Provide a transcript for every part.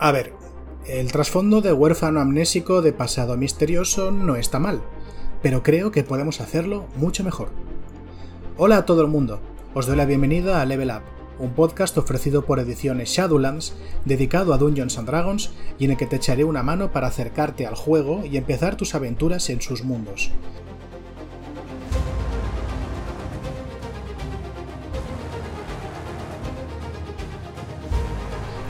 A ver, el trasfondo de huérfano amnésico de pasado misterioso no está mal, pero creo que podemos hacerlo mucho mejor. Hola a todo el mundo, os doy la bienvenida a Level Up, un podcast ofrecido por ediciones Shadowlands dedicado a Dungeons and Dragons y en el que te echaré una mano para acercarte al juego y empezar tus aventuras en sus mundos.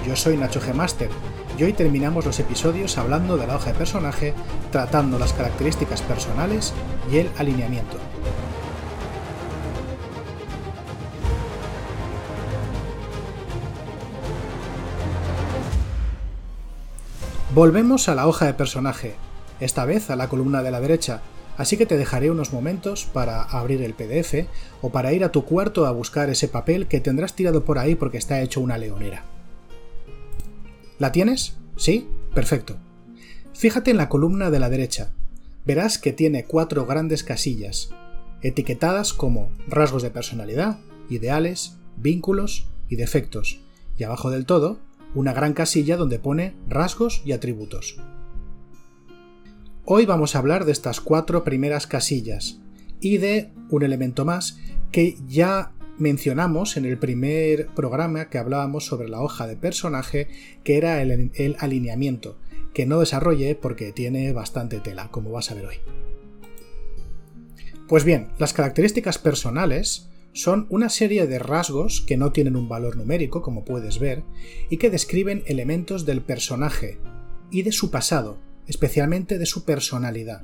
Yo soy Nacho G. Master y hoy terminamos los episodios hablando de la hoja de personaje, tratando las características personales y el alineamiento. Volvemos a la hoja de personaje, esta vez a la columna de la derecha, así que te dejaré unos momentos para abrir el PDF o para ir a tu cuarto a buscar ese papel que tendrás tirado por ahí porque está hecho una leonera. ¿La tienes? ¿Sí? Perfecto. Fíjate en la columna de la derecha. Verás que tiene cuatro grandes casillas, etiquetadas como rasgos de personalidad, ideales, vínculos y defectos, y abajo del todo, una gran casilla donde pone rasgos y atributos. Hoy vamos a hablar de estas cuatro primeras casillas y de un elemento más que ya mencionamos en el primer programa que hablábamos sobre la hoja de personaje, que era el, alineamiento, que no desarrollé porque tiene bastante tela, como vas a ver hoy. Pues bien, las características personales son una serie de rasgos que no tienen un valor numérico, como puedes ver, y que describen elementos del personaje y de su pasado, especialmente de su personalidad.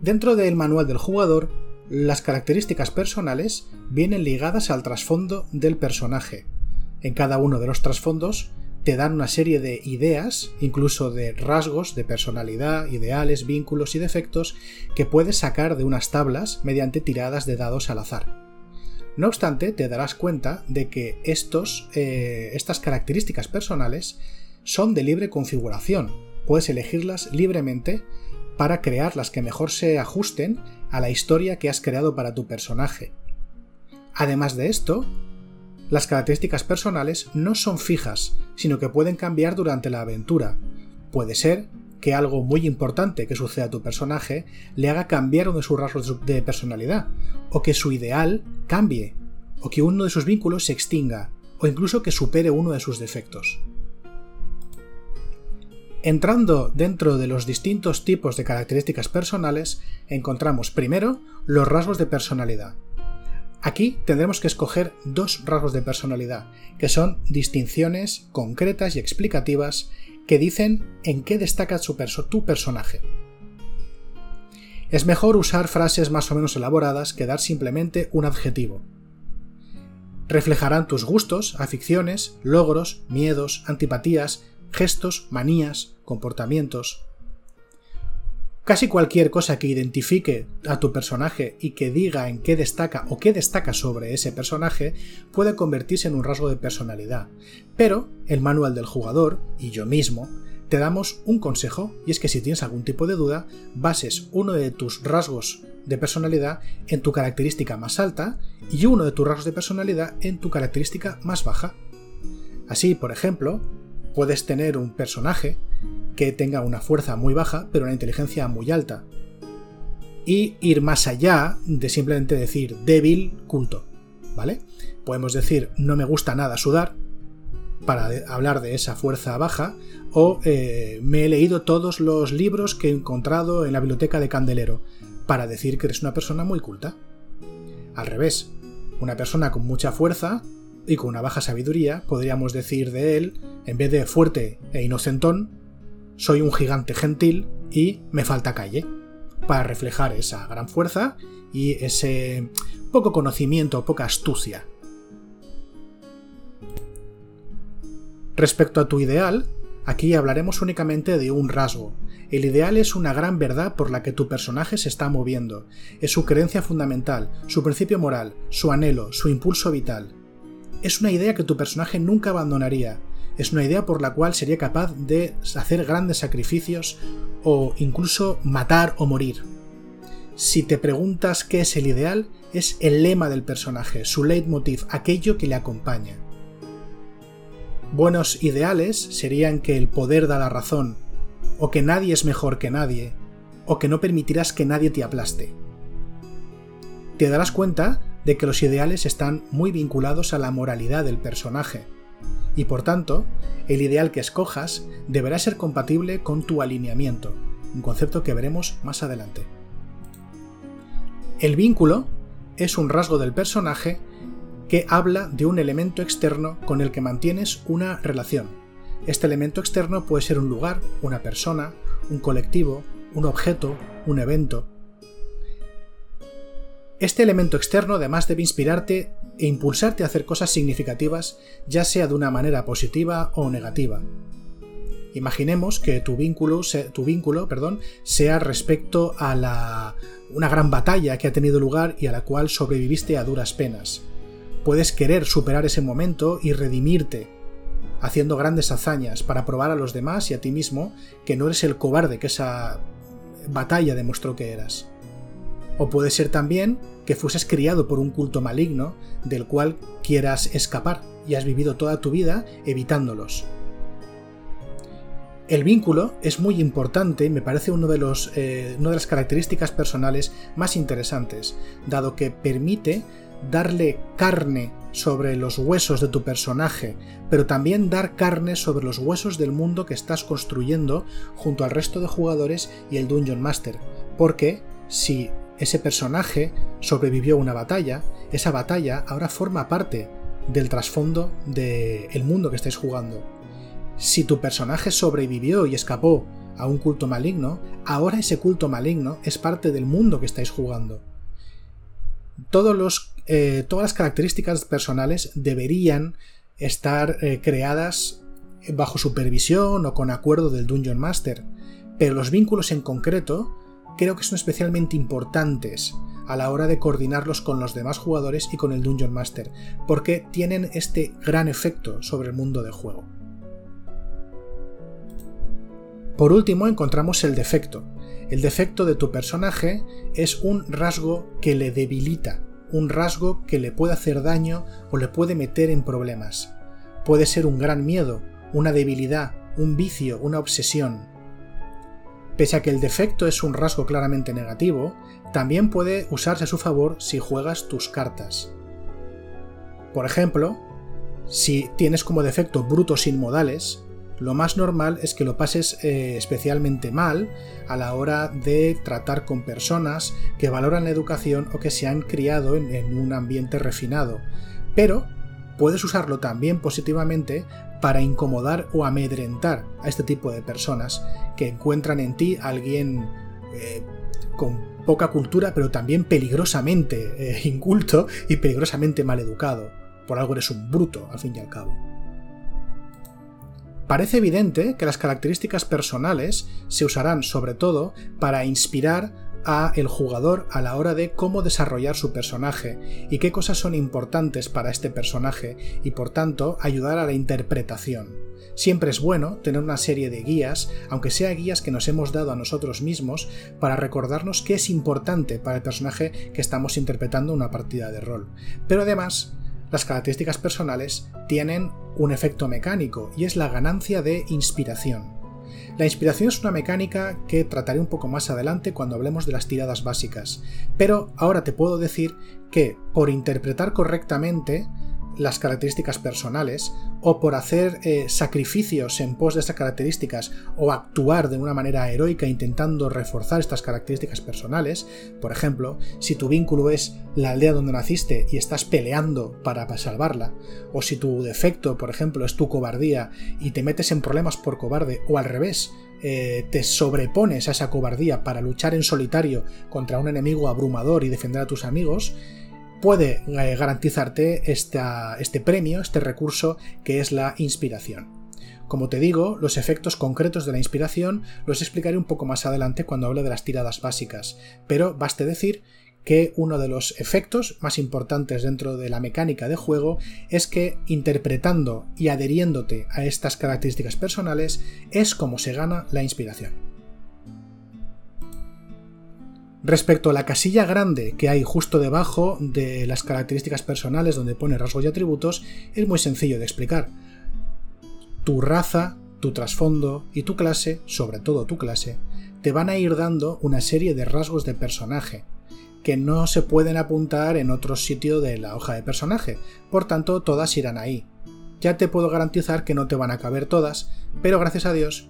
Dentro del manual del jugador las características personales vienen ligadas al trasfondo del personaje. En cada uno de los trasfondos te dan una serie de ideas, incluso de rasgos de personalidad, ideales, vínculos y defectos que puedes sacar de unas tablas mediante tiradas de dados al azar. No obstante, te darás cuenta de que estos, eh, estas características personales son de libre configuración. Puedes elegirlas libremente para crear las que mejor se ajusten a la historia que has creado para tu personaje. Además de esto, las características personales no son fijas, sino que pueden cambiar durante la aventura. Puede ser que algo muy importante que suceda a tu personaje le haga cambiar uno de sus rasgos de personalidad, o que su ideal cambie, o que uno de sus vínculos se extinga, o incluso que supere uno de sus defectos. Entrando dentro de los distintos tipos de características personales, encontramos primero los rasgos de personalidad. Aquí tendremos que escoger dos rasgos de personalidad, que son distinciones concretas y explicativas que dicen en qué destaca tu personaje. Es mejor usar frases más o menos elaboradas que dar simplemente un adjetivo. Reflejarán tus gustos, aficiones, logros, miedos, antipatías, gestos, manías, comportamientos. Casi cualquier cosa que identifique a tu personaje y que diga en qué destaca o qué destaca sobre ese personaje puede convertirse en un rasgo de personalidad. Pero el manual del jugador, y yo mismo, te damos un consejo, y es que si tienes algún tipo de duda, bases uno de tus rasgos de personalidad en tu característica más alta y uno de tus rasgos de personalidad en tu característica más baja. Así, por ejemplo, puedes tener un personaje que tenga una fuerza muy baja pero una inteligencia muy alta. Y ir más allá de simplemente decir débil, culto. ¿Vale? Podemos decir no me gusta nada sudar para hablar de esa fuerza baja o eh, me he leído todos los libros que he encontrado en la biblioteca de Candelero para decir que eres una persona muy culta. Al revés, una persona con mucha fuerza y con una baja sabiduría podríamos decir de él, en vez de fuerte e inocentón, soy un gigante gentil y me falta calle, para reflejar esa gran fuerza y ese poco conocimiento, poca astucia. Respecto a tu ideal, aquí hablaremos únicamente de un rasgo. El ideal es una gran verdad por la que tu personaje se está moviendo, es su creencia fundamental, su principio moral, su anhelo, su impulso vital es una idea que tu personaje nunca abandonaría, es una idea por la cual sería capaz de hacer grandes sacrificios o incluso matar o morir. Si te preguntas qué es el ideal, es el lema del personaje, su leitmotiv, aquello que le acompaña. Buenos ideales serían que el poder da la razón, o que nadie es mejor que nadie, o que no permitirás que nadie te aplaste. Te darás cuenta de que los ideales están muy vinculados a la moralidad del personaje, y por tanto, el ideal que escojas deberá ser compatible con tu alineamiento, un concepto que veremos más adelante. El vínculo es un rasgo del personaje que habla de un elemento externo con el que mantienes una relación. Este elemento externo puede ser un lugar, una persona, un colectivo, un objeto, un evento. Este elemento externo además debe inspirarte e impulsarte a hacer cosas significativas, ya sea de una manera positiva o negativa. Imaginemos que tu vínculo, tu vínculo perdón, sea respecto a la, una gran batalla que ha tenido lugar y a la cual sobreviviste a duras penas puedes querer superar ese momento y redimirte, haciendo grandes hazañas para probar a los demás y a ti mismo que no eres el cobarde que esa batalla demostró que eras. O puede ser también que fueses criado por un culto maligno del cual quieras escapar y has vivido toda tu vida evitándolos. El vínculo es muy importante, me parece eh, una de las características personales más interesantes, dado que permite darle carne sobre los huesos de tu personaje, pero también dar carne sobre los huesos del mundo que estás construyendo junto al resto de jugadores y el Dungeon Master. Porque si ese personaje sobrevivió a una batalla, esa batalla ahora forma parte del trasfondo del mundo que estáis jugando. Si tu personaje sobrevivió y escapó a un culto maligno, ahora ese culto maligno es parte del mundo que estáis jugando. Todos los eh, todas las características personales deberían estar eh, creadas bajo supervisión o con acuerdo del Dungeon Master, pero los vínculos en concreto creo que son especialmente importantes a la hora de coordinarlos con los demás jugadores y con el Dungeon Master, porque tienen este gran efecto sobre el mundo de juego. Por último encontramos el defecto. El defecto de tu personaje es un rasgo que le debilita, un rasgo que le puede hacer daño o le puede meter en problemas. Puede ser un gran miedo, una debilidad, un vicio, una obsesión. Pese a que el defecto es un rasgo claramente negativo, también puede usarse a su favor si juegas tus cartas. Por ejemplo, si tienes como defecto brutos inmodales, lo más normal es que lo pases eh, especialmente mal a la hora de tratar con personas que valoran la educación o que se han criado en, un ambiente refinado. Pero puedes usarlo también positivamente para incomodar o amedrentar a este tipo de personas que encuentran en ti a alguien eh, con poca cultura, pero también peligrosamente eh, inculto y peligrosamente mal educado. Por algo eres un bruto, al fin y al cabo. Parece evidente que las características personales se usarán sobre todo para inspirar a el jugador a la hora de cómo desarrollar su personaje y qué cosas son importantes para este personaje y por tanto ayudar a la interpretación. Siempre es bueno tener una serie de guías, aunque sea guías que nos hemos dado a nosotros mismos, para recordarnos qué es importante para el personaje que estamos interpretando una partida de rol. Pero además, las características personales tienen un efecto mecánico y es la ganancia de inspiración. La inspiración es una mecánica que trataré un poco más adelante cuando hablemos de las tiradas básicas, pero ahora te puedo decir que por interpretar correctamente las características personales o por hacer eh, sacrificios en pos de estas características o actuar de una manera heroica intentando reforzar estas características personales, por ejemplo, si tu vínculo es la aldea donde naciste y estás peleando para salvarla, o si tu defecto, por ejemplo, es tu cobardía y te metes en problemas por cobarde, o al revés, eh, te sobrepones a esa cobardía para luchar en solitario contra un enemigo abrumador y defender a tus amigos, puede eh, garantizarte este premio, este recurso que es la inspiración. Como te digo, los efectos concretos de la inspiración los explicaré un poco más adelante cuando hable de las tiradas básicas, pero baste decir que uno de los efectos más importantes dentro de la mecánica de juego es que interpretando y adheriéndote a estas características personales es como se gana la inspiración. Respecto a la casilla grande que hay justo debajo de las características personales donde pone rasgos y atributos, es muy sencillo de explicar. tu raza, tu trasfondo y tu clase, sobre todo tu clase, te van a ir dando una serie de rasgos de personaje que no se pueden apuntar en otro sitio de la hoja de personaje, por tanto todas irán ahí. Ya te puedo garantizar que no te van a caber todas, pero gracias a Dios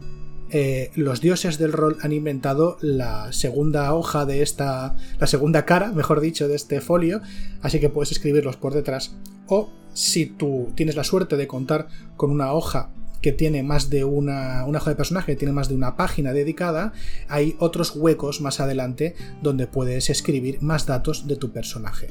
eh, los dioses del rol han inventado la segunda hoja de esta, la segunda cara, mejor dicho, de este folio, así que puedes escribirlos por detrás. O si tú tienes la suerte de contar con una hoja que tiene más de una, una hoja de personaje, que tiene más de una página dedicada, hay otros huecos más adelante donde puedes escribir más datos de tu personaje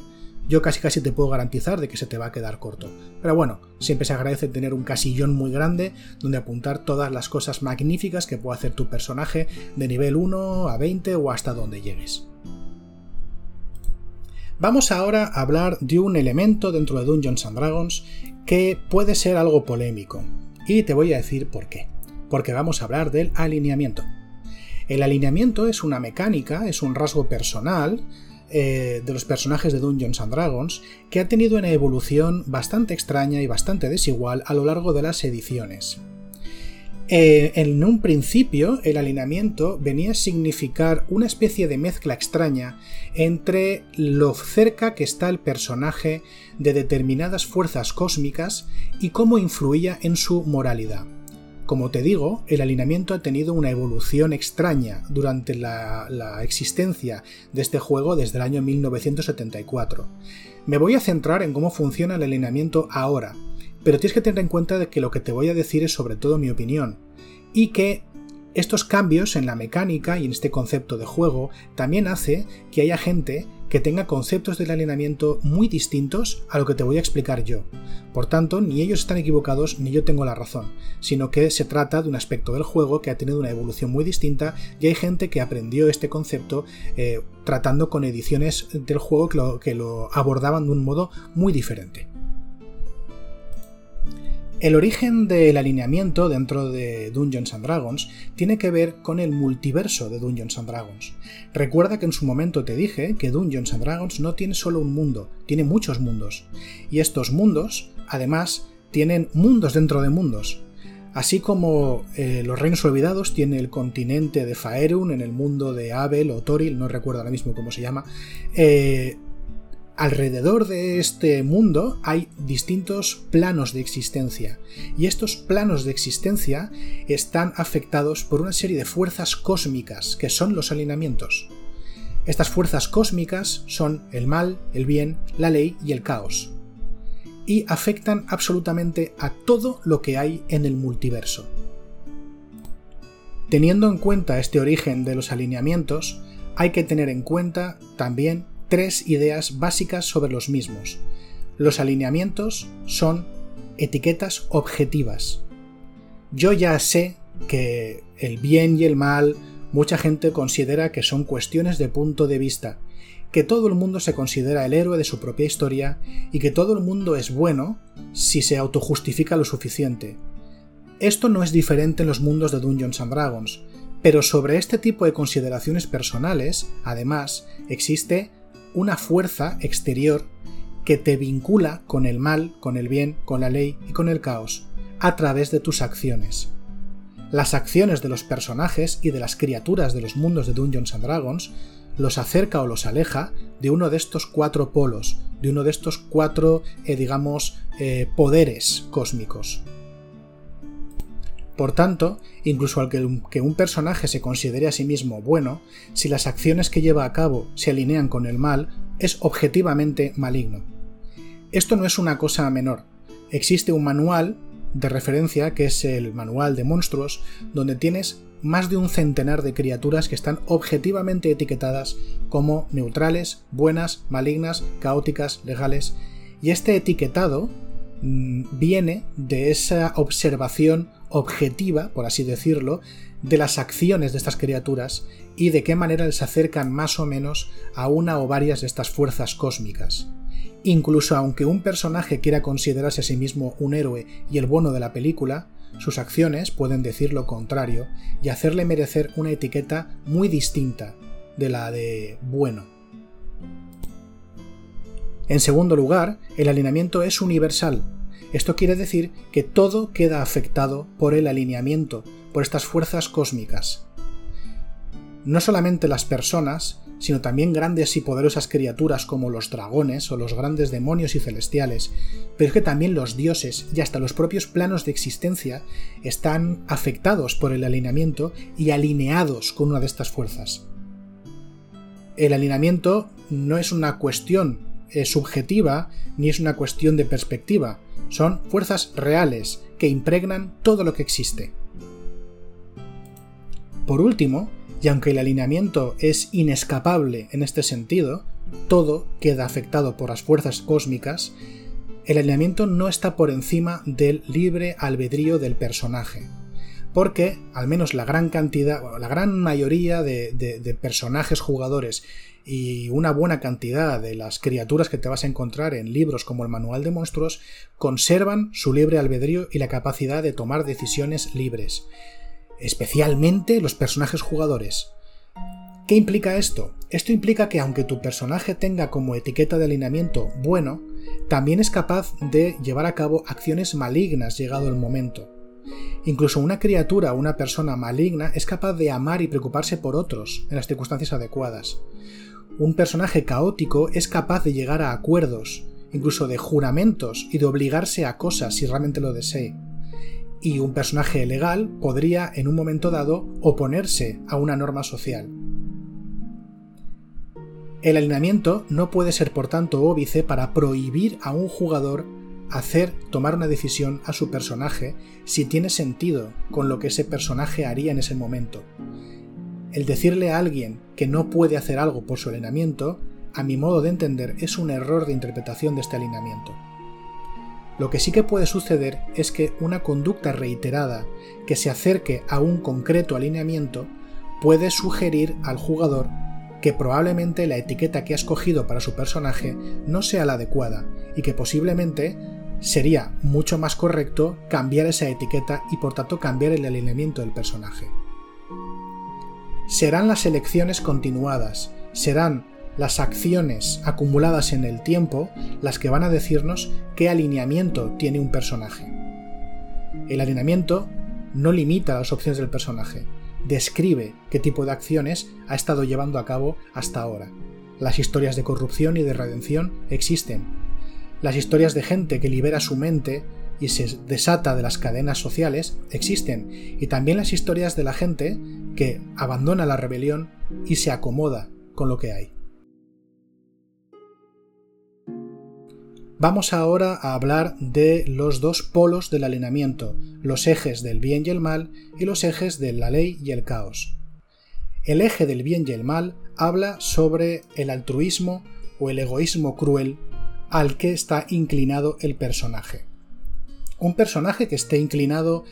yo casi casi te puedo garantizar de que se te va a quedar corto. Pero bueno, siempre se agradece tener un casillón muy grande donde apuntar todas las cosas magníficas que puede hacer tu personaje de nivel 1 a 20 o hasta donde llegues. Vamos ahora a hablar de un elemento dentro de Dungeons and Dragons que puede ser algo polémico. Y te voy a decir por qué. Porque vamos a hablar del alineamiento. El alineamiento es una mecánica, es un rasgo personal eh, de los personajes de Dungeons and Dragons que ha tenido una evolución bastante extraña y bastante desigual a lo largo de las ediciones. Eh, en un principio, el alineamiento venía a significar una especie de mezcla extraña entre lo cerca que está el personaje de determinadas fuerzas cósmicas y cómo influía en su moralidad. Como te digo, el alineamiento ha tenido una evolución extraña durante la, existencia de este juego desde el año 1974. Me voy a centrar en cómo funciona el alineamiento ahora, pero tienes que tener en cuenta de que lo que te voy a decir es sobre todo mi opinión, y que estos cambios en la mecánica y en este concepto de juego también hace que haya gente que tenga conceptos del alineamiento muy distintos a lo que te voy a explicar yo. Por tanto, ni ellos están equivocados ni yo tengo la razón, sino que se trata de un aspecto del juego que ha tenido una evolución muy distinta y hay gente que aprendió este concepto eh, tratando con ediciones del juego que lo abordaban de un modo muy diferente. El origen del alineamiento dentro de Dungeons and Dragons tiene que ver con el multiverso de Dungeons and Dragons. Recuerda que en su momento te dije que Dungeons and Dragons no tiene solo un mundo, tiene muchos mundos. Y estos mundos, además, tienen mundos dentro de mundos. Así como eh, los Reinos Olvidados tiene el continente de Faerun en el mundo de Abel o Toril, no recuerdo ahora mismo cómo se llama, eh, Alrededor de este mundo hay distintos planos de existencia y estos planos de existencia están afectados por una serie de fuerzas cósmicas que son los alineamientos. Estas fuerzas cósmicas son el mal, el bien, la ley y el caos y afectan absolutamente a todo lo que hay en el multiverso. Teniendo en cuenta este origen de los alineamientos, hay que tener en cuenta también tres ideas básicas sobre los mismos. Los alineamientos son etiquetas objetivas. Yo ya sé que el bien y el mal mucha gente considera que son cuestiones de punto de vista, que todo el mundo se considera el héroe de su propia historia y que todo el mundo es bueno si se autojustifica lo suficiente. Esto no es diferente en los mundos de Dungeons and Dragons, pero sobre este tipo de consideraciones personales, además, existe una fuerza exterior que te vincula con el mal, con el bien, con la ley y con el caos, a través de tus acciones. Las acciones de los personajes y de las criaturas de los mundos de Dungeons and Dragons los acerca o los aleja de uno de estos cuatro polos, de uno de estos cuatro, eh, digamos, eh, poderes cósmicos. Por tanto, incluso al que un personaje se considere a sí mismo bueno, si las acciones que lleva a cabo se alinean con el mal, es objetivamente maligno. Esto no es una cosa menor. Existe un manual de referencia que es el manual de monstruos, donde tienes más de un centenar de criaturas que están objetivamente etiquetadas como neutrales, buenas, malignas, caóticas, legales, y este etiquetado mm, viene de esa observación objetiva, por así decirlo, de las acciones de estas criaturas y de qué manera se acercan más o menos a una o varias de estas fuerzas cósmicas. Incluso aunque un personaje quiera considerarse a sí mismo un héroe y el bueno de la película, sus acciones pueden decir lo contrario y hacerle merecer una etiqueta muy distinta de la de bueno. En segundo lugar, el alineamiento es universal, Esto quiere decir que todo queda afectado por el alineamiento, por estas fuerzas cósmicas. No solamente las personas, sino también grandes y poderosas criaturas como los dragones o los grandes demonios y celestiales, pero es que también los dioses y hasta los propios planos de existencia están afectados por el alineamiento y alineados con una de estas fuerzas. El alineamiento no es una cuestión eh, subjetiva ni es una cuestión de perspectiva, son fuerzas reales que impregnan todo lo que existe. Por último, y aunque el alineamiento es inescapable en este sentido, todo queda afectado por las fuerzas cósmicas, el alineamiento no está por encima del libre albedrío del personaje. Porque al menos la gran cantidad, la gran mayoría de, de personajes jugadores y una buena cantidad de las criaturas que te vas a encontrar en libros como el Manual de Monstruos conservan su libre albedrío y la capacidad de tomar decisiones libres especialmente los personajes jugadores. ¿Qué implica esto? Esto implica que aunque tu personaje tenga como etiqueta de alineamiento bueno, también es capaz de llevar a cabo acciones malignas llegado el momento. Incluso una criatura o una persona maligna es capaz de amar y preocuparse por otros en las circunstancias adecuadas. Un personaje caótico es capaz de llegar a acuerdos, incluso de juramentos y de obligarse a cosas si realmente lo desee y un personaje legal podría en un momento dado oponerse a una norma social. El alineamiento no puede ser por tanto óbice para prohibir a un jugador hacer tomar una decisión a su personaje si tiene sentido con lo que ese personaje haría en ese momento. El decirle a alguien que no puede hacer algo por su alineamiento, a mi modo de entender, es un error de interpretación de este alineamiento. Lo que sí que puede suceder es que una conducta reiterada que se acerque a un concreto alineamiento puede sugerir al jugador que probablemente la etiqueta que ha escogido para su personaje no sea la adecuada y que posiblemente sería mucho más correcto cambiar esa etiqueta y por tanto cambiar el alineamiento del personaje. Serán las elecciones continuadas, serán las acciones acumuladas en el tiempo las que van a decirnos qué alineamiento tiene un personaje. El alineamiento no limita las opciones del personaje, describe qué tipo de acciones ha estado llevando a cabo hasta ahora. Las historias de corrupción y de redención existen. Las historias de gente que libera su mente y se desata de las cadenas sociales existen. Y también las historias de la gente que abandona la rebelión y se acomoda con lo que hay. Vamos ahora a hablar de los dos polos del alineamiento, los ejes del bien y el mal y los ejes de la ley y el caos. El eje del bien y el mal habla sobre el altruismo o el egoísmo cruel al que está inclinado el personaje. Un personaje que esté inclinado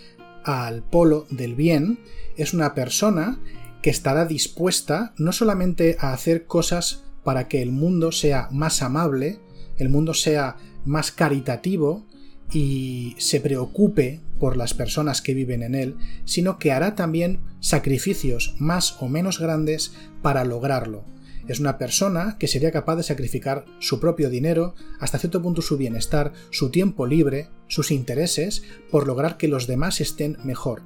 al polo del bien es una persona que estará dispuesta no solamente a hacer cosas para que el mundo sea más amable, el mundo sea más caritativo y se preocupe por las personas que viven en él, sino que hará también sacrificios más o menos grandes para lograrlo. Es una persona que sería capaz de sacrificar su propio dinero, hasta cierto punto su bienestar, su tiempo libre, sus intereses, por lograr que los demás estén mejor.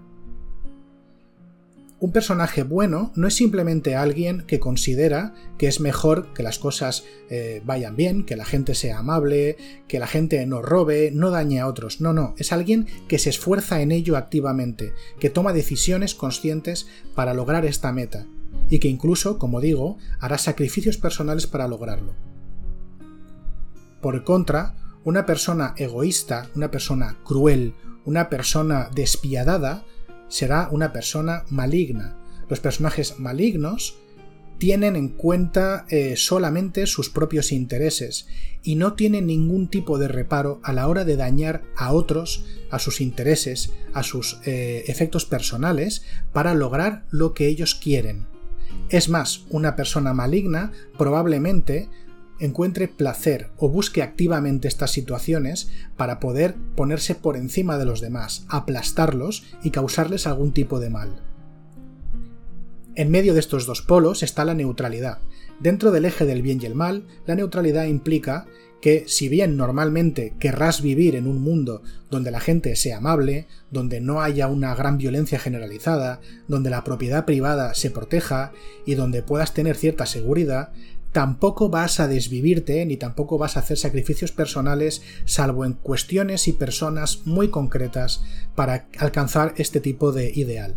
Un personaje bueno no es simplemente alguien que considera que es mejor que las cosas eh, vayan bien, que la gente sea amable, que la gente no robe, no dañe a otros. No, no, es alguien que se esfuerza en ello activamente, que toma decisiones conscientes para lograr esta meta, y que incluso, como digo, hará sacrificios personales para lograrlo. Por contra, una persona egoísta, una persona cruel, una persona despiadada, será una persona maligna. Los personajes malignos tienen en cuenta eh, solamente sus propios intereses y no tienen ningún tipo de reparo a la hora de dañar a otros, a sus intereses, a sus eh, efectos personales, para lograr lo que ellos quieren. Es más, una persona maligna probablemente encuentre placer o busque activamente estas situaciones para poder ponerse por encima de los demás, aplastarlos y causarles algún tipo de mal. En medio de estos dos polos está la neutralidad. Dentro del eje del bien y el mal, la neutralidad implica que si bien normalmente querrás vivir en un mundo donde la gente sea amable, donde no haya una gran violencia generalizada, donde la propiedad privada se proteja y donde puedas tener cierta seguridad, tampoco vas a desvivirte ni tampoco vas a hacer sacrificios personales salvo en cuestiones y personas muy concretas para alcanzar este tipo de ideal.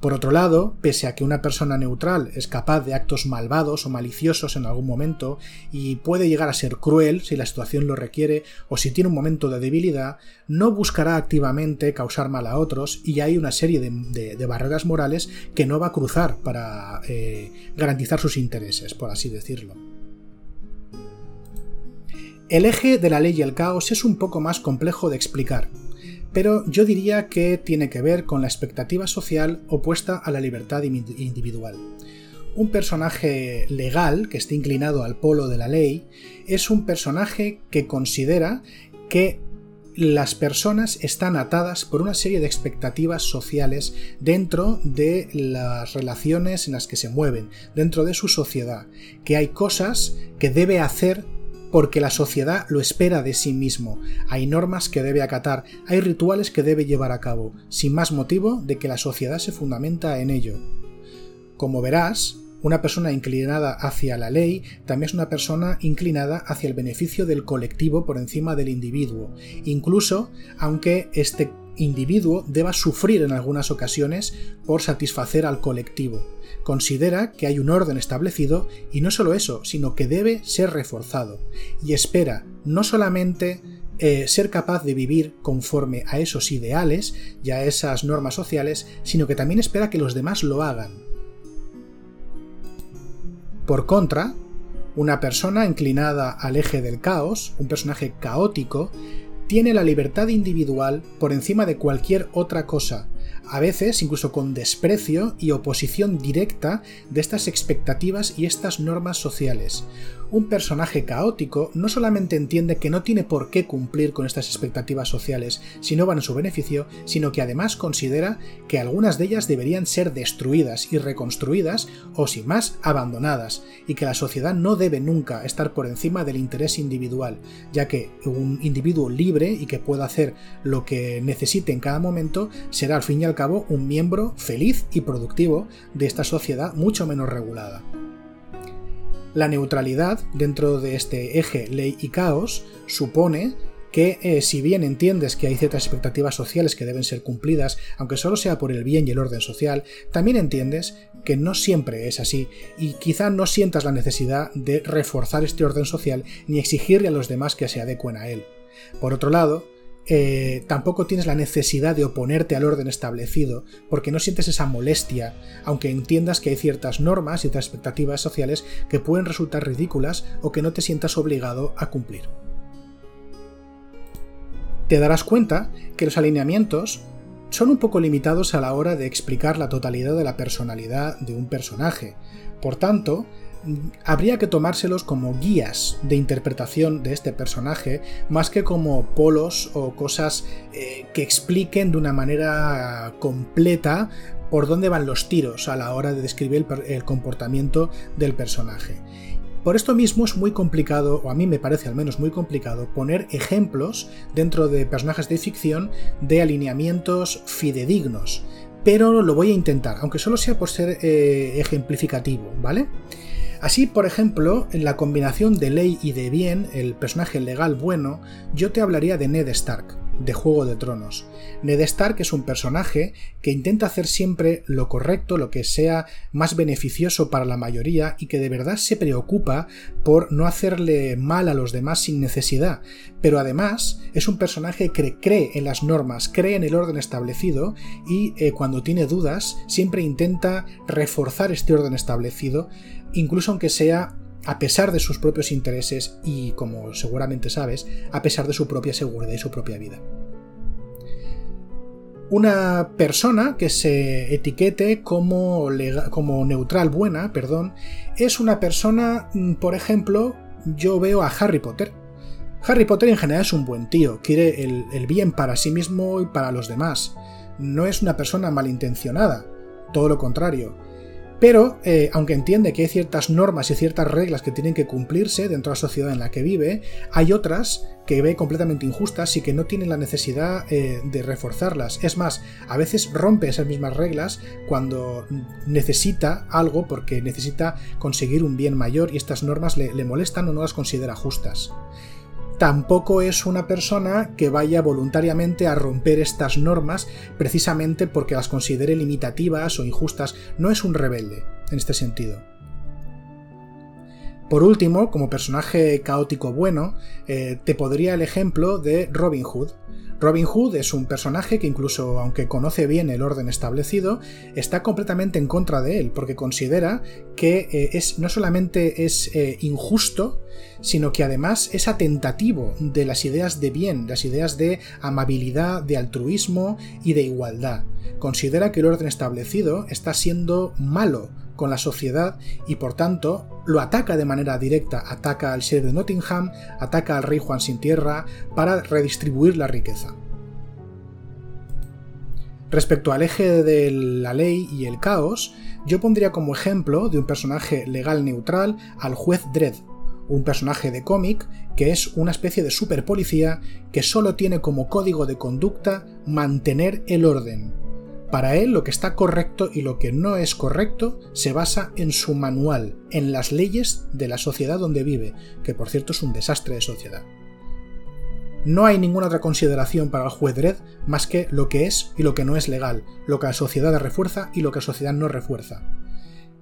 Por otro lado, pese a que una persona neutral es capaz de actos malvados o maliciosos en algún momento y puede llegar a ser cruel si la situación lo requiere o si tiene un momento de debilidad, no buscará activamente causar mal a otros y hay una serie de, barreras morales que no va a cruzar para eh, garantizar sus intereses, por así decirlo. El eje de la ley y el caos es un poco más complejo de explicar, pero yo diría que tiene que ver con la expectativa social opuesta a la libertad individual. Un personaje legal que esté inclinado al polo de la ley es un personaje que considera que las personas están atadas por una serie de expectativas sociales dentro de las relaciones en las que se mueven, dentro de su sociedad, que hay cosas que debe hacer porque la sociedad lo espera de sí mismo. Hay normas que debe acatar, hay rituales que debe llevar a cabo, sin más motivo de que la sociedad se fundamenta en ello. Como verás, una persona inclinada hacia la ley también es una persona inclinada hacia el beneficio del colectivo por encima del individuo, incluso aunque este individuo deba sufrir en algunas ocasiones por satisfacer al colectivo. Considera que hay un orden establecido y no solo eso, sino que debe ser reforzado, y espera no solamente eh, ser capaz de vivir conforme a esos ideales y a esas normas sociales, sino que también espera que los demás lo hagan. Por contra, una persona inclinada al eje del caos, un personaje caótico, tiene la libertad individual por encima de cualquier otra cosa, a veces incluso con desprecio y oposición directa de estas expectativas y estas normas sociales, un personaje caótico no solamente entiende que no tiene por qué cumplir con estas expectativas sociales si no van a su beneficio, sino que además considera que algunas de ellas deberían ser destruidas y reconstruidas o sin más abandonadas, y que la sociedad no debe nunca estar por encima del interés individual, ya que un individuo libre y que pueda hacer lo que necesite en cada momento será al fin y al cabo un miembro feliz y productivo de esta sociedad mucho menos regulada. La neutralidad dentro de este eje ley y caos supone que eh, si bien entiendes que hay ciertas expectativas sociales que deben ser cumplidas, aunque solo sea por el bien y el orden social, también entiendes que no siempre es así y quizá no sientas la necesidad de reforzar este orden social ni exigirle a los demás que se adecuen a él. Por otro lado, eh, tampoco tienes la necesidad de oponerte al orden establecido, porque no sientes esa molestia, aunque entiendas que hay ciertas normas y expectativas sociales que pueden resultar ridículas o que no te sientas obligado a cumplir. Te darás cuenta que los alineamientos son un poco limitados a la hora de explicar la totalidad de la personalidad de un personaje. Por tanto, habría que tomárselos como guías de interpretación de este personaje más que como polos o cosas eh, que expliquen de una manera completa por dónde van los tiros a la hora de describir el, comportamiento del personaje. Por esto mismo es muy complicado, o a mí me parece al menos muy complicado, poner ejemplos dentro de personajes de ficción de alineamientos fidedignos. Pero lo voy a intentar, aunque solo sea por ser eh, ejemplificativo, ¿vale? Así, por ejemplo, en la combinación de ley y de bien, el personaje legal bueno, yo te hablaría de Ned Stark, de Juego de Tronos. Ned Stark es un personaje que intenta hacer siempre lo correcto, lo que sea más beneficioso para la mayoría y que de verdad se preocupa por no hacerle mal a los demás sin necesidad. Pero además es un personaje que cree en las normas, cree en el orden establecido y eh, cuando tiene dudas siempre intenta reforzar este orden establecido, incluso aunque sea a pesar de sus propios intereses y, como seguramente sabes, a pesar de su propia seguridad y su propia vida. Una persona que se etiquete como, como neutral buena, perdón, es una persona, mm, por ejemplo, yo veo a Harry Potter. Harry Potter en general es un buen tío, quiere el, el bien para sí mismo y para los demás. No es una persona malintencionada, todo lo contrario Pero, eh, aunque entiende que hay ciertas normas y ciertas reglas que tienen que cumplirse dentro de la sociedad en la que vive, hay otras que ve completamente injustas y que no tienen la necesidad eh, de reforzarlas. Es más, a veces rompe esas mismas reglas cuando necesita algo porque necesita conseguir un bien mayor y estas normas le molestan o no las considera justas tampoco es una persona que vaya voluntariamente a romper estas normas precisamente porque las considere limitativas o injustas. No es un rebelde en este sentido. Por último, como personaje caótico bueno, eh, te podría el ejemplo de Robin Hood. Robin Hood es un personaje que incluso aunque conoce bien el orden establecido, está completamente en contra de él, porque considera que eh, es, no solamente es eh, injusto, sino que además es atentativo de las ideas de bien, las ideas de amabilidad, de altruismo y de igualdad. Considera que el orden establecido está siendo malo con la sociedad y por tanto lo ataca de manera directa, ataca al sheriff de Nottingham, ataca al rey Juan sin tierra para redistribuir la riqueza. Respecto al eje de la ley y el caos, yo pondría como ejemplo de un personaje legal neutral al juez Dredd, un personaje de cómic que es una especie de superpolicía que solo tiene como código de conducta mantener el orden, para él lo que está correcto y lo que no es correcto se basa en su manual, en las leyes de la sociedad donde vive, que por cierto es un desastre de sociedad. No hay ninguna otra consideración para el juez Dredd más que lo que es y lo que no es legal, lo que la sociedad refuerza y lo que la sociedad no refuerza.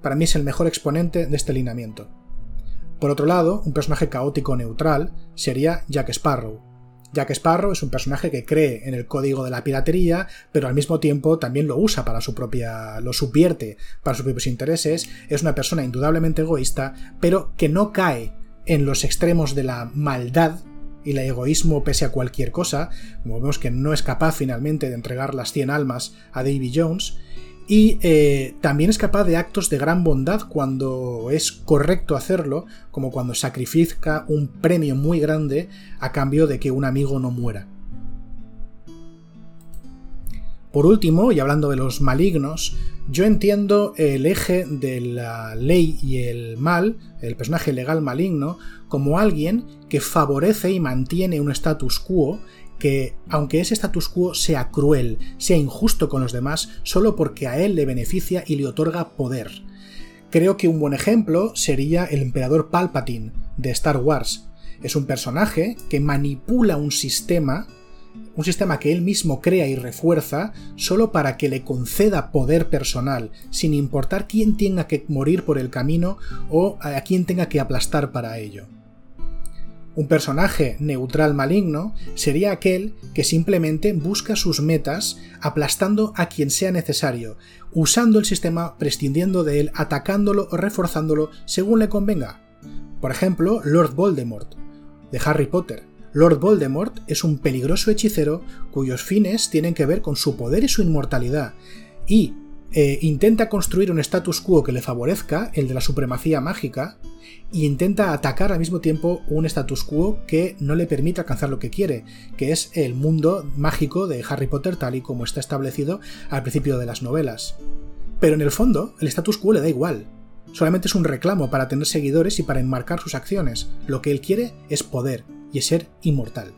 Para mí es el mejor exponente de este lineamiento. Por otro lado, un personaje caótico neutral sería Jack Sparrow, Jack Sparrow es un personaje que cree en el código de la piratería, pero al mismo tiempo también lo usa para su propia. lo subvierte para sus propios intereses. Es una persona indudablemente egoísta, pero que no cae en los extremos de la maldad y el egoísmo pese a cualquier cosa, como vemos que no es capaz finalmente de entregar las 100 almas a Davy Jones, y eh, también es capaz de actos de gran bondad cuando es correcto hacerlo, como cuando sacrifica un premio muy grande a cambio de que un amigo no muera. Por último, y hablando de los malignos, yo entiendo el eje de la ley y el mal, el personaje legal maligno, como alguien que favorece y mantiene un status quo que, aunque ese status quo sea cruel, sea injusto con los demás, solo porque a él le beneficia y le otorga poder. Creo que un buen ejemplo sería el emperador Palpatine de Star Wars. Es un personaje que manipula un sistema, un sistema que él mismo crea y refuerza, solo para que le conceda poder personal, sin importar quién tenga que morir por el camino o a quién tenga que aplastar para ello. Un personaje neutral maligno sería aquel que simplemente busca sus metas aplastando a quien sea necesario, usando el sistema, prescindiendo de él, atacándolo o reforzándolo según le convenga. Por ejemplo, Lord Voldemort, de Harry Potter. Lord Voldemort es un peligroso hechicero cuyos fines tienen que ver con su poder y su inmortalidad, y eh, intenta construir un status quo que le favorezca, el de la supremacía mágica, y intenta atacar al mismo tiempo un status quo que no le permite alcanzar lo que quiere, que es el mundo mágico de Harry Potter tal y como está establecido al principio de las novelas. Pero en el fondo, el status quo le da igual. Solamente es un reclamo para tener seguidores y para enmarcar sus acciones. Lo que él quiere es poder y es ser inmortal.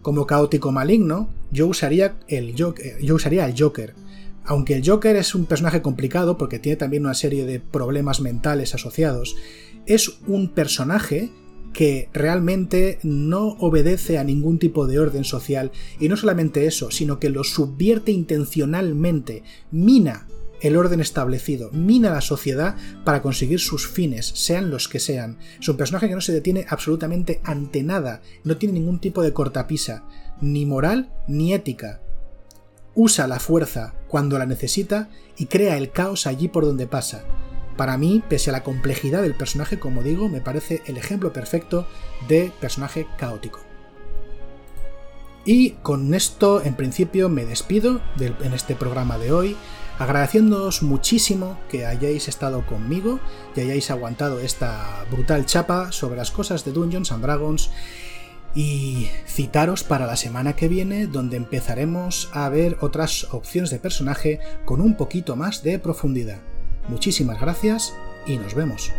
Como caótico maligno, yo usaría el Joker, yo usaría el Joker aunque el Joker es un personaje complicado porque tiene también una serie de problemas mentales asociados, es un personaje que realmente no obedece a ningún tipo de orden social y no solamente eso, sino que lo subvierte intencionalmente, mina el orden establecido, mina la sociedad para conseguir sus fines, sean los que sean. Es un personaje que no se detiene absolutamente ante nada, no tiene ningún tipo de cortapisa, ni moral ni ética usa la fuerza cuando la necesita y crea el caos allí por donde pasa. Para mí, pese a la complejidad del personaje, como digo, me parece el ejemplo perfecto de personaje caótico. Y con esto, en principio, me despido en este programa de hoy, agradeciéndoos muchísimo que hayáis estado conmigo y hayáis aguantado esta brutal chapa sobre las cosas de Dungeons and Dragons Y citaros para la semana que viene donde empezaremos a ver otras opciones de personaje con un poquito más de profundidad. Muchísimas gracias y nos vemos.